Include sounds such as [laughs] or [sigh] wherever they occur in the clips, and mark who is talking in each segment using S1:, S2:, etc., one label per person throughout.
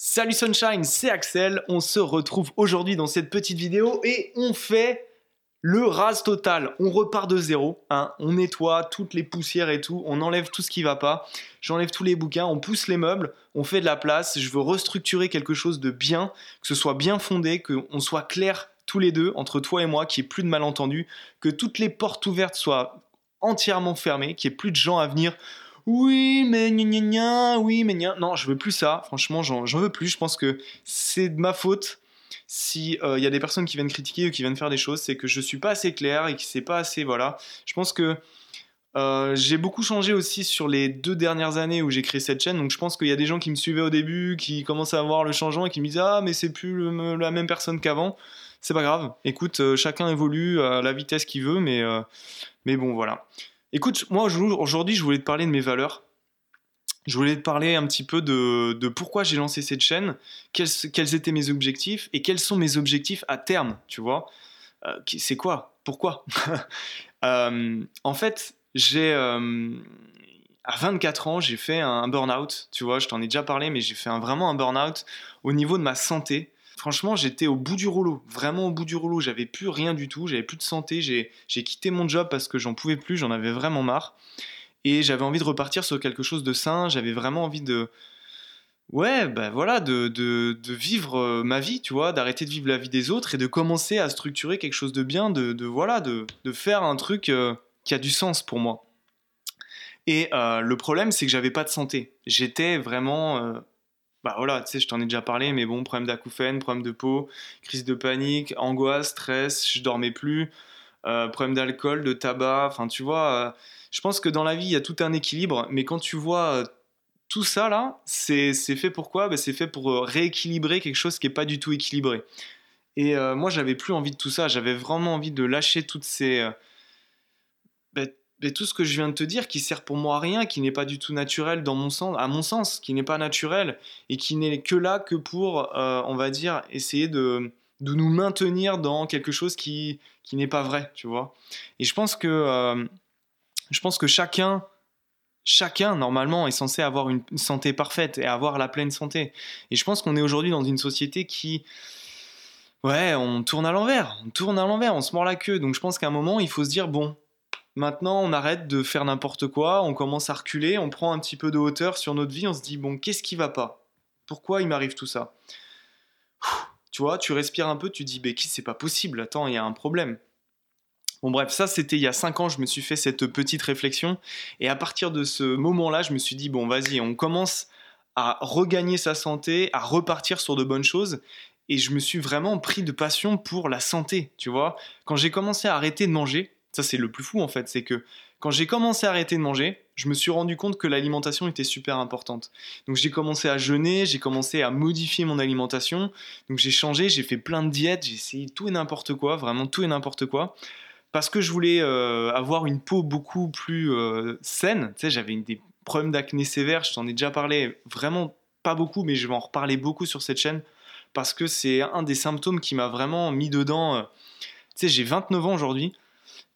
S1: Salut Sunshine, c'est Axel. On se retrouve aujourd'hui dans cette petite vidéo et on fait le rase total. On repart de zéro. Hein. On nettoie toutes les poussières et tout. On enlève tout ce qui va pas. J'enlève tous les bouquins. On pousse les meubles. On fait de la place. Je veux restructurer quelque chose de bien, que ce soit bien fondé, qu'on soit clair tous les deux entre toi et moi, qu'il n'y ait plus de malentendus, que toutes les portes ouvertes soient entièrement fermées, qu'il n'y ait plus de gens à venir oui, mais gna gna gna, oui, mais gna. Non, je veux plus ça. Franchement, j'en veux plus. Je pense que c'est de ma faute si il euh, y a des personnes qui viennent critiquer ou qui viennent faire des choses, c'est que je suis pas assez clair et que c'est pas assez. Voilà. Je pense que euh, j'ai beaucoup changé aussi sur les deux dernières années où j'ai créé cette chaîne. Donc je pense qu'il y a des gens qui me suivaient au début, qui commencent à voir le changement et qui me disent ah mais c'est plus la même personne qu'avant. C'est pas grave. Écoute, euh, chacun évolue à la vitesse qu'il veut, mais mais bon voilà. Écoute, moi aujourd'hui, je voulais te parler de mes valeurs. Je voulais te parler un petit peu de, pourquoi j'ai lancé cette chaîne, quels, étaient mes objectifs et quels sont mes objectifs à terme, tu vois. Euh, c'est quoi? Pourquoi? [laughs] Euh, En fait, j'ai euh, à 24 ans, j'ai fait un burn-out, tu vois, je t'en ai déjà parlé, mais j'ai fait vraiment un burn-out au niveau de ma santé. Franchement, j'étais au bout du rouleau, vraiment au bout du rouleau. J'avais plus rien du tout, j'avais plus de santé. J'ai quitté mon job parce que j'en pouvais plus, j'en avais vraiment marre. Et j'avais envie de repartir sur quelque chose de sain. J'avais vraiment envie de. Ouais, ben voilà, de, de, vivre euh, ma vie, tu vois, d'arrêter de vivre la vie des autres et de commencer à structurer quelque chose de bien, de, voilà, de, faire un truc euh, qui a du sens pour moi. Et euh, le problème, c'est que j'avais pas de santé. J'étais vraiment bah voilà, tu sais, je t'en ai déjà parlé, mais bon, problème d'acouphène, problème de peau, crise de panique, angoisse, stress, je dormais plus, euh, problème d'alcool, de tabac, enfin tu vois, euh, je pense que dans la vie, il y a tout un équilibre, mais quand tu vois euh, tout ça là, c'est fait pour quoi? Bah, C'est fait pour rééquilibrer quelque chose qui n'est pas du tout équilibré. Et moi, j'avais plus envie de tout ça, j'avais vraiment envie de lâcher toutes ces... Tout ce que je viens de te dire qui sert pour moi à rien, qui n'est pas du tout naturel dans mon sens, à mon sens, qui n'est pas naturel et qui n'est que là que pour, euh, on va dire, essayer de, de nous maintenir dans quelque chose qui, qui n'est pas vrai, tu vois. Et je pense que, euh, je pense que chacun, chacun, normalement, est censé avoir une santé parfaite et avoir la pleine santé. Et je pense qu'on est aujourd'hui dans une société qui, ouais, on tourne à l'envers, on tourne à l'envers, on se mord la queue. Donc je pense qu'à un moment, il faut se dire, bon, Maintenant, on arrête de faire n'importe quoi, on commence à reculer, on prend un petit peu de hauteur sur notre vie, on se dit bon, qu'est-ce qui va pas? Pourquoi il m'arrive tout ça? Tu vois, tu respires un peu, tu dis qui c'est pas possible, attends, il y a un problème. Bon bref, ça c'était il y a 5 ans, je me suis fait cette petite réflexion. Et à partir de ce moment-là, je me suis dit bon, vas-y, on commence à regagner sa santé, à repartir sur de bonnes choses. Et je me suis vraiment pris de passion pour la santé, tu vois. Quand j'ai commencé à arrêter de manger, ça, c'est le plus fou en fait, c'est que quand j'ai commencé à arrêter de manger, je me suis rendu compte que l'alimentation était super importante. Donc j'ai commencé à jeûner, j'ai commencé à modifier mon alimentation. Donc j'ai changé, j'ai fait plein de diètes, j'ai essayé tout et n'importe quoi, vraiment tout et n'importe quoi. Parce que je voulais euh, avoir une peau beaucoup plus euh, saine. Tu sais, j'avais des problèmes d'acné sévères, je t'en ai déjà parlé, vraiment pas beaucoup, mais je vais en reparler beaucoup sur cette chaîne. Parce que c'est un des symptômes qui m'a vraiment mis dedans. Euh, tu sais, j'ai 29 ans aujourd'hui.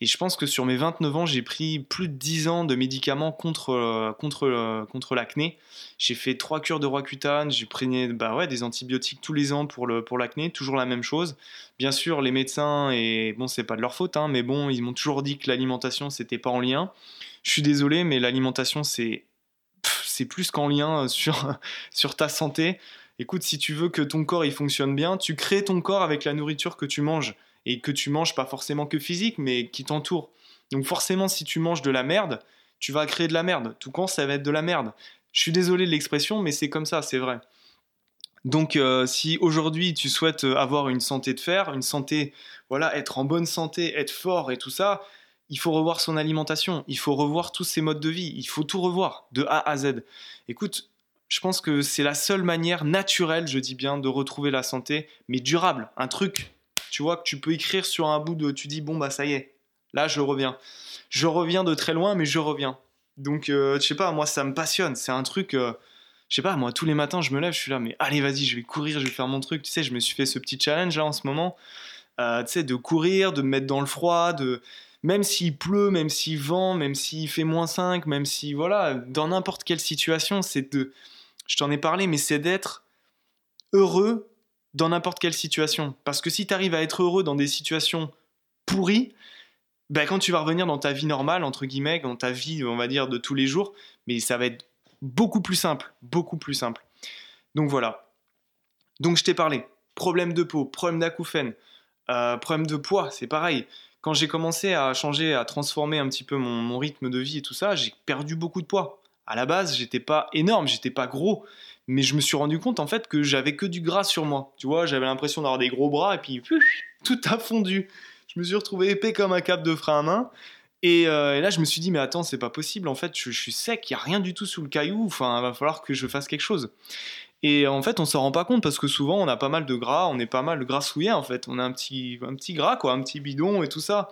S1: Et je pense que sur mes 29 ans, j'ai pris plus de 10 ans de médicaments contre, euh, contre, euh, contre l'acné. J'ai fait trois cures de Roaccutane, j'ai pris bah ouais, des antibiotiques tous les ans pour, le, pour l'acné, toujours la même chose. Bien sûr, les médecins, et bon, c'est pas de leur faute, hein, mais bon, ils m'ont toujours dit que l'alimentation, c'était pas en lien. Je suis désolé, mais l'alimentation, c'est, c'est plus qu'en lien euh, sur, [laughs] sur ta santé. Écoute, si tu veux que ton corps il fonctionne bien, tu crées ton corps avec la nourriture que tu manges et que tu manges pas forcément que physique, mais qui t'entoure. Donc forcément, si tu manges de la merde, tu vas créer de la merde. Tout quand ça va être de la merde. Je suis désolé de l'expression, mais c'est comme ça, c'est vrai. Donc euh, si aujourd'hui tu souhaites euh, avoir une santé de fer, une santé, voilà, être en bonne santé, être fort et tout ça, il faut revoir son alimentation, il faut revoir tous ses modes de vie, il faut tout revoir de A à Z. Écoute, je pense que c'est la seule manière naturelle, je dis bien, de retrouver la santé, mais durable, un truc tu vois, que tu peux écrire sur un bout de. Tu dis, bon, bah ça y est, là je reviens. Je reviens de très loin, mais je reviens. Donc, euh, je sais pas, moi ça me passionne. C'est un truc. Euh, je sais pas, moi tous les matins je me lève, je suis là, mais allez, vas-y, je vais courir, je vais faire mon truc. Tu sais, je me suis fait ce petit challenge là en ce moment. Euh, tu sais, de courir, de me mettre dans le froid, de. Même s'il pleut, même s'il vent, même s'il fait moins 5, même si. Voilà, dans n'importe quelle situation, c'est de. Je t'en ai parlé, mais c'est d'être heureux dans n'importe quelle situation. Parce que si tu arrives à être heureux dans des situations pourries, ben, quand tu vas revenir dans ta vie normale, entre guillemets, dans ta vie, on va dire, de tous les jours, mais ça va être beaucoup plus simple, beaucoup plus simple. Donc voilà. Donc je t'ai parlé. Problème de peau, problème d'acouphène, euh, problème de poids, c'est pareil. Quand j'ai commencé à changer, à transformer un petit peu mon, mon rythme de vie et tout ça, j'ai perdu beaucoup de poids. À la base, j'étais pas énorme, j'étais pas gros, mais je me suis rendu compte en fait que j'avais que du gras sur moi. Tu vois, j'avais l'impression d'avoir des gros bras et puis tout a fondu. Je me suis retrouvé épais comme un cap de frein à main. Euh, et, là, je me suis dit, mais attends, c'est pas possible. En fait, je, suis sec, il y a rien du tout sous le caillou. Enfin, il va falloir que je fasse quelque chose. Et en fait, on s'en rend pas compte parce que souvent, on a pas mal de gras, on est pas mal grassouillé en fait. On a un petit, un petit gras, quoi, un petit bidon et tout ça.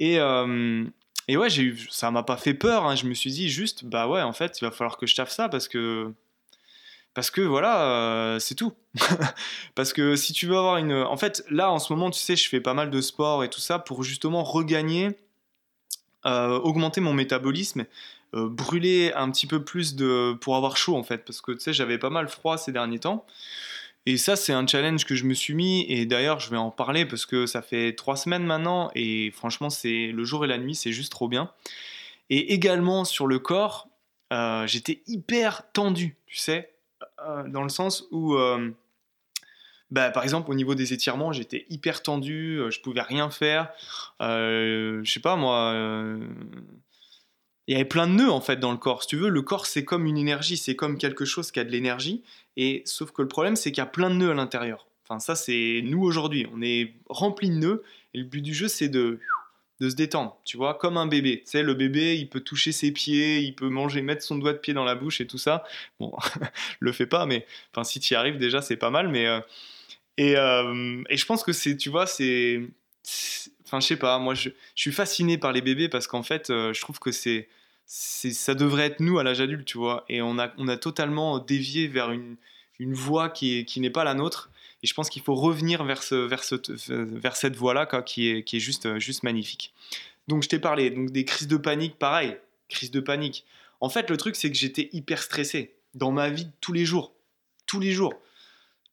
S1: Et, euh, et ouais, eu, ça m'a pas fait peur. Hein. Je me suis dit juste, bah ouais, en fait, il va falloir que je taffe ça parce que parce que voilà, euh, c'est tout. [laughs] Parce que si tu veux avoir une... En fait, là, en ce moment, tu sais, je fais pas mal de sport et tout ça pour justement regagner, euh, augmenter mon métabolisme, euh, brûler un petit peu plus de... pour avoir chaud, en fait. Parce que, tu sais, j'avais pas mal froid ces derniers temps. Et ça, c'est un challenge que je me suis mis. Et d'ailleurs, je vais en parler parce que ça fait trois semaines maintenant. Et franchement, c'est le jour et la nuit, c'est juste trop bien. Et également sur le corps, j'étais hyper tendu, tu sais dans le sens où, euh, bah, par exemple, au niveau des étirements, j'étais hyper tendu, euh, je pouvais rien faire. je sais pas moi. il y avait plein de nœuds en fait dans le corps. Si tu veux, le corps c'est comme une énergie, c'est comme quelque chose qui a de l'énergie. Et sauf que le problème c'est qu'il y a plein de nœuds à l'intérieur. Enfin ça c'est nous aujourd'hui, on est rempli de nœuds. Et le but du jeu c'est de de se détendre, tu vois, comme un bébé. Tu sais, le bébé, il peut toucher ses pieds, il peut manger, mettre son doigt de pied dans la bouche et tout ça. Bon, [laughs] le fais pas, mais enfin, si tu y arrives déjà, c'est pas mal. Mais euh, et, euh, et, je pense que c'est, tu vois, c'est, enfin, je sais pas. Moi, je, suis fasciné par les bébés parce qu'en fait, euh, je trouve que c'est, ça devrait être nous à l'âge adulte, tu vois. Et on a, on a totalement dévié vers une, une voie qui, qui n'est pas la nôtre. Et je pense qu'il faut revenir vers, ce, vers, vers cette voie-là qui est, qui est juste, juste magnifique. Donc je t'ai parlé donc des crises de panique, pareil, crise de panique. En fait, le truc, c'est que j'étais hyper stressé dans ma vie tous les jours. Tous les jours.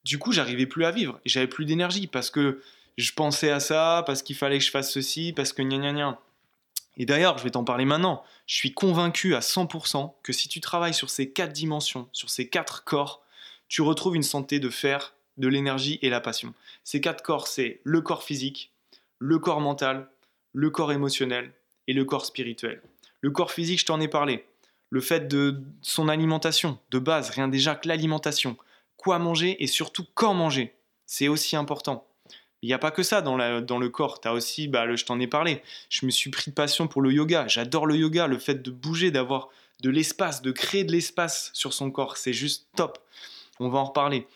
S1: Du coup, j'arrivais plus à vivre. J'avais plus d'énergie parce que je pensais à ça, parce qu'il fallait que je fasse ceci, parce que gna gna gna. Et d'ailleurs, je vais t'en parler maintenant. Je suis convaincu à 100% que si tu travailles sur ces quatre dimensions, sur ces quatre corps, tu retrouves une santé de fer, de l'énergie et la passion. Ces quatre corps, c'est le corps physique, le corps mental, le corps émotionnel et le corps spirituel. Le corps physique, je t'en ai parlé. Le fait de son alimentation, de base, rien déjà que l'alimentation. Quoi manger et surtout quand manger. C'est aussi important. Il n'y a pas que ça dans, le corps. Tu as aussi, bah, je t'en ai parlé, je me suis pris de passion pour le yoga. J'adore le yoga, le fait de bouger, d'avoir de l'espace, de créer de l'espace sur son corps. C'est juste top. On va en reparler.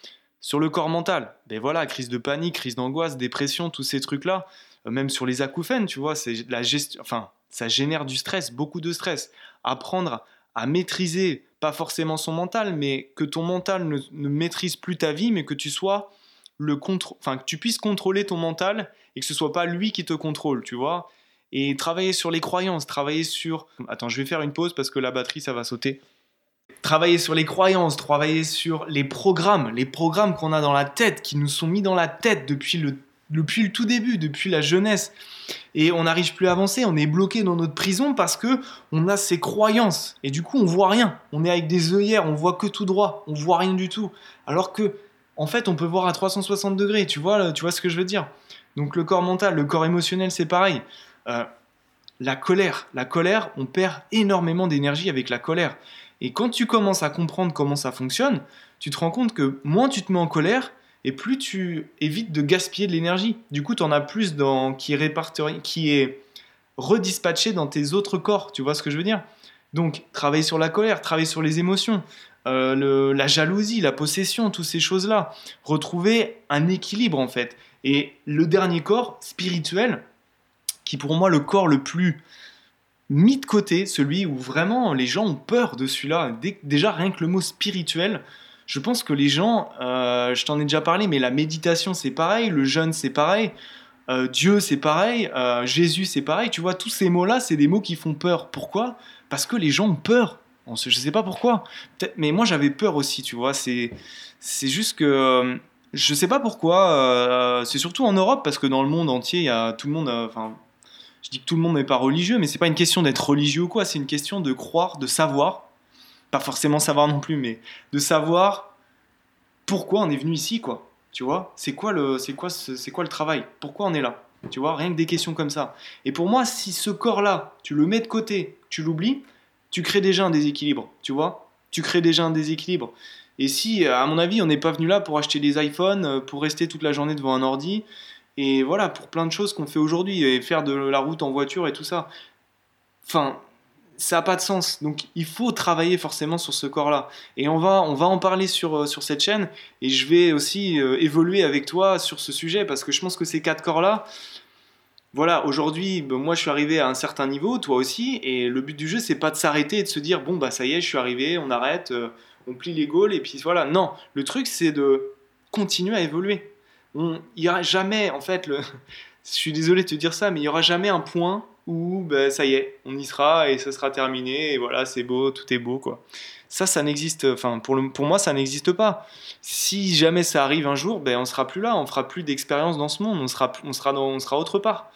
S1: Sur le corps mental, ben voilà, crise de panique, crise d'angoisse, dépression, tous ces trucs-là, euh, même sur les acouphènes, tu vois, c'est la gestion, enfin, ça génère du stress, beaucoup de stress. Apprendre à maîtriser, pas forcément son mental, mais que ton mental ne, maîtrise plus ta vie, mais que tu sois le enfin que tu puisses contrôler ton mental et que ce soit pas lui qui te contrôle, tu vois. Et travailler sur les croyances, travailler sur. Attends, je vais faire une pause parce que la batterie ça va sauter travailler sur les croyances, travailler sur les programmes, les programmes qu'on a dans la tête, qui nous sont mis dans la tête depuis le, depuis le tout début, depuis la jeunesse. Et on n'arrive plus à avancer, on est bloqué dans notre prison parce que on a ces croyances. Et du coup, on voit rien. On est avec des œillères, on voit que tout droit, on voit rien du tout. Alors que, en fait, on peut voir à 360 degrés. Tu vois, tu vois ce que je veux dire Donc le corps mental, le corps émotionnel, c'est pareil. Euh, la colère, la colère, on perd énormément d'énergie avec la colère. Et quand tu commences à comprendre comment ça fonctionne, tu te rends compte que moins tu te mets en colère, et plus tu évites de gaspiller de l'énergie. Du coup, tu en as plus dans, qui, est qui est redispatché dans tes autres corps. Tu vois ce que je veux dire? Donc, travailler sur la colère, travailler sur les émotions, euh, la jalousie, la possession, toutes ces choses-là. Retrouver un équilibre, en fait. Et le dernier corps, spirituel, qui pour moi le corps le plus mis de côté, celui où vraiment les gens ont peur de celui-là. Déjà, rien que le mot spirituel, je pense que les gens, euh, je t'en ai déjà parlé, mais la méditation c'est pareil, le jeûne c'est pareil, euh, Dieu c'est pareil, euh, Jésus c'est pareil. Tu vois, tous ces mots-là, c'est des mots qui font peur. Pourquoi? Parce que les gens ont peur. On je sais pas pourquoi. Mais moi, j'avais peur aussi, tu vois. C'est, juste que je sais pas pourquoi. C'est surtout en Europe parce que dans le monde entier, il y a tout le monde. Enfin, je dis que tout le monde n'est pas religieux, mais c'est pas une question d'être religieux ou quoi. C'est une question de croire, de savoir. Pas forcément savoir non plus, mais de savoir pourquoi on est venu ici, quoi. Tu vois? C'est quoi le, c'est quoi, c'est quoi le travail? Pourquoi on est là? Tu vois? Rien que des questions comme ça. Et pour moi, si ce corps-là, tu le mets de côté, tu l'oublies, tu crées déjà un déséquilibre. Tu vois? Tu crées déjà un déséquilibre. Et si, à mon avis, on n'est pas venu là pour acheter des iPhones, euh, pour rester toute la journée devant un ordi, et voilà, pour plein de choses qu'on fait aujourd'hui, et faire de la route en voiture et tout ça. Enfin, ça n'a pas de sens. Donc il faut travailler forcément sur ce corps-là. Et on va, on va en parler sur, euh, sur cette chaîne. Et je vais aussi euh, évoluer avec toi sur ce sujet parce que je pense que ces quatre corps-là, voilà, aujourd'hui, ben, moi je suis arrivé à un certain niveau, toi aussi. Et le but du jeu, c'est pas de s'arrêter et de se dire, bon, bah ça y est, je suis arrivé, on arrête, euh, on plie les goals et puis voilà. Non, le truc, c'est de continuer à évoluer. Il n'y aura jamais, en fait, [laughs] je suis désolé de te dire ça, mais il n'y aura jamais un point où ben, ça y est, on y sera et ça sera terminé et voilà, c'est beau, tout est beau quoi. Ça, ça n'existe, enfin pour, pour moi, ça n'existe pas. Si jamais ça arrive un jour, ben on sera plus là, on fera plus d'expérience dans ce monde, on sera, on sera, on sera autre part.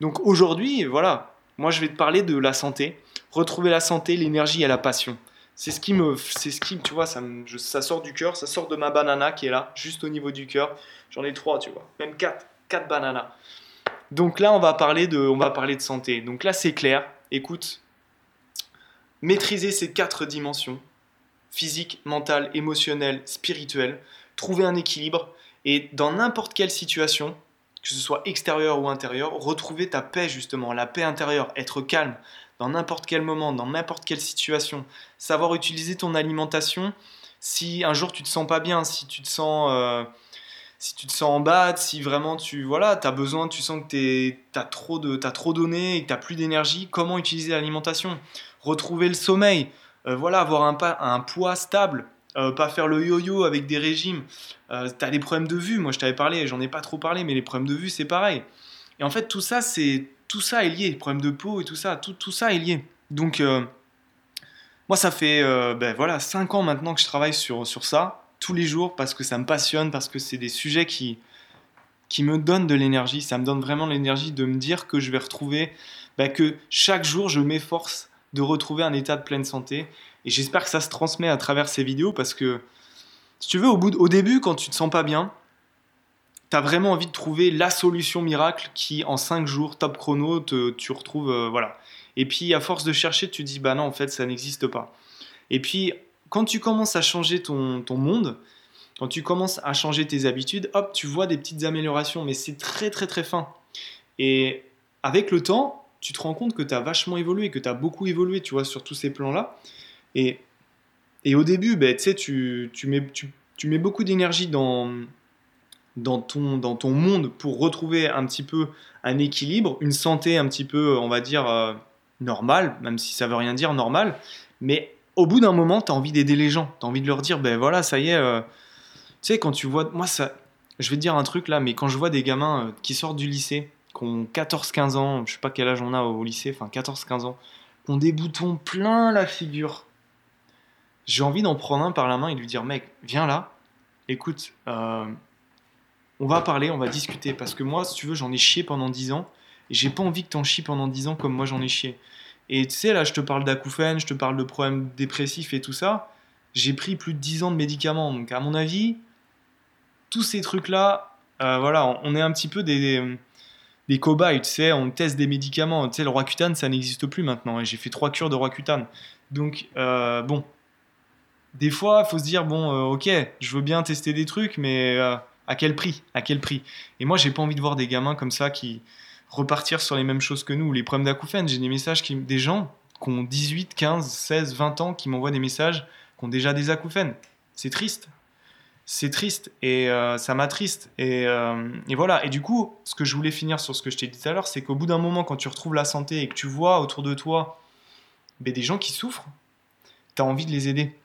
S1: Donc aujourd'hui, voilà, moi je vais te parler de la santé, retrouver la santé, l'énergie et la passion. C'est ce qui me, c'est ce qui, tu vois, ça, sort du cœur, ça sort de ma banana qui est là, juste au niveau du cœur. J'en ai trois, tu vois, même quatre, quatre bananas. Donc là, on va parler de, on va parler de santé. Donc là, c'est clair. Écoute, maîtriser ces quatre dimensions physique, mentale, émotionnelle, spirituelle, trouver un équilibre et dans n'importe quelle situation, que ce soit extérieure ou intérieure, retrouver ta paix justement, la paix intérieure, être calme dans n'importe quel moment, dans n'importe quelle situation, savoir utiliser ton alimentation si un jour tu te sens pas bien, si tu te sens euh, si tu te sens en bas, si vraiment tu voilà, as besoin, tu sens que tu as trop, de, as trop donné et que tu plus d'énergie, comment utiliser l'alimentation? Retrouver le sommeil, euh, voilà, avoir un, un poids stable, euh, pas faire le yo-yo avec des régimes. Euh, tu as des problèmes de vue, moi je t'avais parlé, j'en ai pas trop parlé, mais les problèmes de vue c'est pareil. Et en fait tout ça, c'est tout ça est lié, les problèmes de peau et tout ça, tout, tout ça est lié. Donc moi ça fait ben, voilà 5 ans maintenant que je travaille sur, sur ça tous les jours parce que ça me passionne, parce que c'est des sujets qui, qui me donnent de l'énergie. Ça me donne vraiment l'énergie de me dire que je vais retrouver, bah, que chaque jour je m'efforce de retrouver un état de pleine santé. Et j'espère que ça se transmet à travers ces vidéos parce que, si tu veux, au, bout au début, quand tu te sens pas bien, tu as vraiment envie de trouver la solution miracle qui, en 5 jours, top chrono, te, tu retrouves. Euh, voilà. Et puis, à force de chercher, tu dis, bah non, en fait, ça n'existe pas. Et puis, quand tu commences à changer ton, monde, quand tu commences à changer tes habitudes, hop, tu vois des petites améliorations, mais c'est très très très fin. Et avec le temps, tu te rends compte que tu as vachement évolué, que tu as beaucoup évolué, tu vois, sur tous ces plans-là. Et, et au début, ben, tu, mets, tu, tu mets beaucoup d'énergie dans, dans, ton, dans ton monde pour retrouver un petit peu un équilibre, une santé un petit peu, on va dire, euh, normale, même si ça veut rien dire normal. Mais au bout d'un moment, tu as envie d'aider les gens. Tu as envie de leur dire, ben voilà, ça y est. Euh, tu sais, quand tu vois. Moi, ça. Je vais te dire un truc là, mais quand je vois des gamins euh, qui sortent du lycée, qui ont 14-15 ans, je sais pas quel âge on a au lycée, enfin 14-15 ans, qui ont des boutons plein la figure, j'ai envie d'en prendre un par la main et de lui dire, mec, viens là, écoute, on va parler, on va discuter, parce que moi, si tu veux, j'en ai chié pendant 10 ans, et j'ai pas envie que t'en chies pendant 10 ans comme moi j'en ai chié. Et tu sais, là, je te parle d'acouphènes, je te parle de problèmes dépressifs et tout ça. J'ai pris plus de 10 ans de médicaments. Donc, à mon avis, tous ces trucs-là, euh, voilà, on est un petit peu des, des cobayes, tu sais, on teste des médicaments. Tu sais, le Roaccutane, ça n'existe plus maintenant. Et j'ai fait trois cures de Roaccutane. Donc, euh, bon. Des fois, faut se dire, bon, euh, ok, je veux bien tester des trucs, mais à quel prix? À quel prix? Et moi, j'ai pas envie de voir des gamins comme ça qui, repartir sur les mêmes choses que nous. Les problèmes d'acouphènes, j'ai des messages, des gens qui ont 18, 15, 16, 20 ans qui m'envoient des messages qui ont déjà des acouphènes. C'est triste. C'est triste et euh, ça m'attriste. Et, euh, et, voilà. Et du coup, ce que je voulais finir sur ce que je t'ai dit tout à l'heure, c'est qu'au bout d'un moment, quand tu retrouves la santé et que tu vois autour de toi ben, des gens qui souffrent, tu as envie de les aider.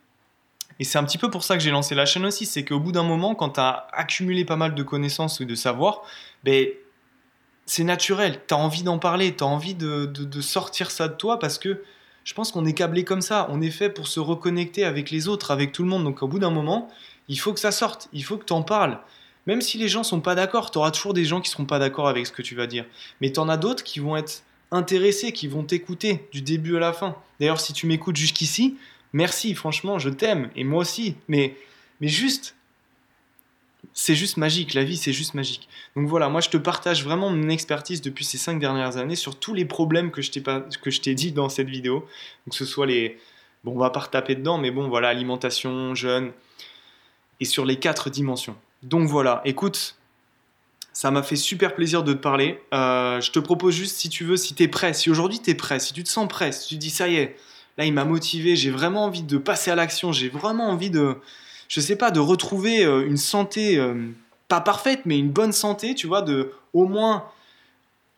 S1: Et c'est un petit peu pour ça que j'ai lancé la chaîne aussi, c'est qu'au bout d'un moment, quand tu as accumulé pas mal de connaissances et de savoir, ben, c'est naturel, tu as envie d'en parler, tu as envie de, sortir ça de toi parce que Je pense qu'on est câblé comme ça. On est fait pour se reconnecter avec les autres, avec tout le monde. Donc au bout d'un moment, il faut que ça sorte. Il faut que tu en parles. Même si les gens sont pas d'accord, tu auras toujours des gens qui seront pas d'accord avec ce que tu vas dire. Mais tu en as d'autres qui vont être intéressés, qui vont t'écouter du début à la fin. D'ailleurs, si tu m'écoutes jusqu'ici, merci, franchement, je t'aime. Et moi aussi. Mais, mais juste, c'est juste magique, la vie c'est juste magique. Donc voilà, moi je te partage vraiment mon expertise depuis ces cinq dernières années sur tous les problèmes que je t'ai, dit dans cette vidéo. Donc ce soit les... Bon, on va pas retaper dedans, mais bon, voilà, alimentation, jeûne, et sur les quatre dimensions. Donc voilà, écoute, ça m'a fait super plaisir de te parler. Euh, je te propose juste, si tu veux, si tu es prêt, si aujourd'hui tu es prêt, si tu te sens prêt, si tu dis ça y est, là il m'a motivé, j'ai vraiment envie de passer à l'action, j'ai vraiment envie de je sais pas, de retrouver euh, une santé, euh, pas parfaite, mais une bonne santé, tu vois, de au moins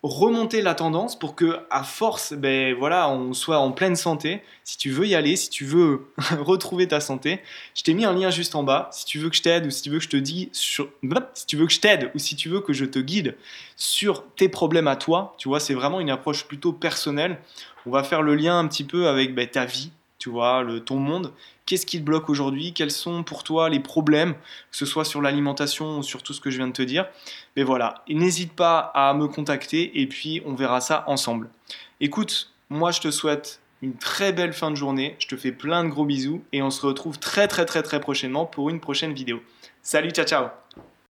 S1: remonter la tendance pour que à force ben voilà on soit en pleine santé. Si tu veux y aller si tu veux [laughs] retrouver ta santé je t'ai mis un lien juste en bas. Si tu veux que je t'aide ou si tu veux que je te si tu veux que je t'aide ou si tu veux que je te guide sur tes problèmes à toi tu vois c'est vraiment une approche plutôt personnelle. On va faire le lien un petit peu avec ben, ta vie tu vois, le, ton monde. Qu'est-ce qui te bloque aujourd'hui? Quels sont pour toi les problèmes, que ce soit sur l'alimentation ou sur tout ce que je viens de te dire? Mais voilà, n'hésite pas à me contacter et puis on verra ça ensemble. Écoute, moi je te souhaite une très belle fin de journée, je te fais plein de gros bisous et on se retrouve très très très très prochainement pour une prochaine vidéo. Salut, ciao ciao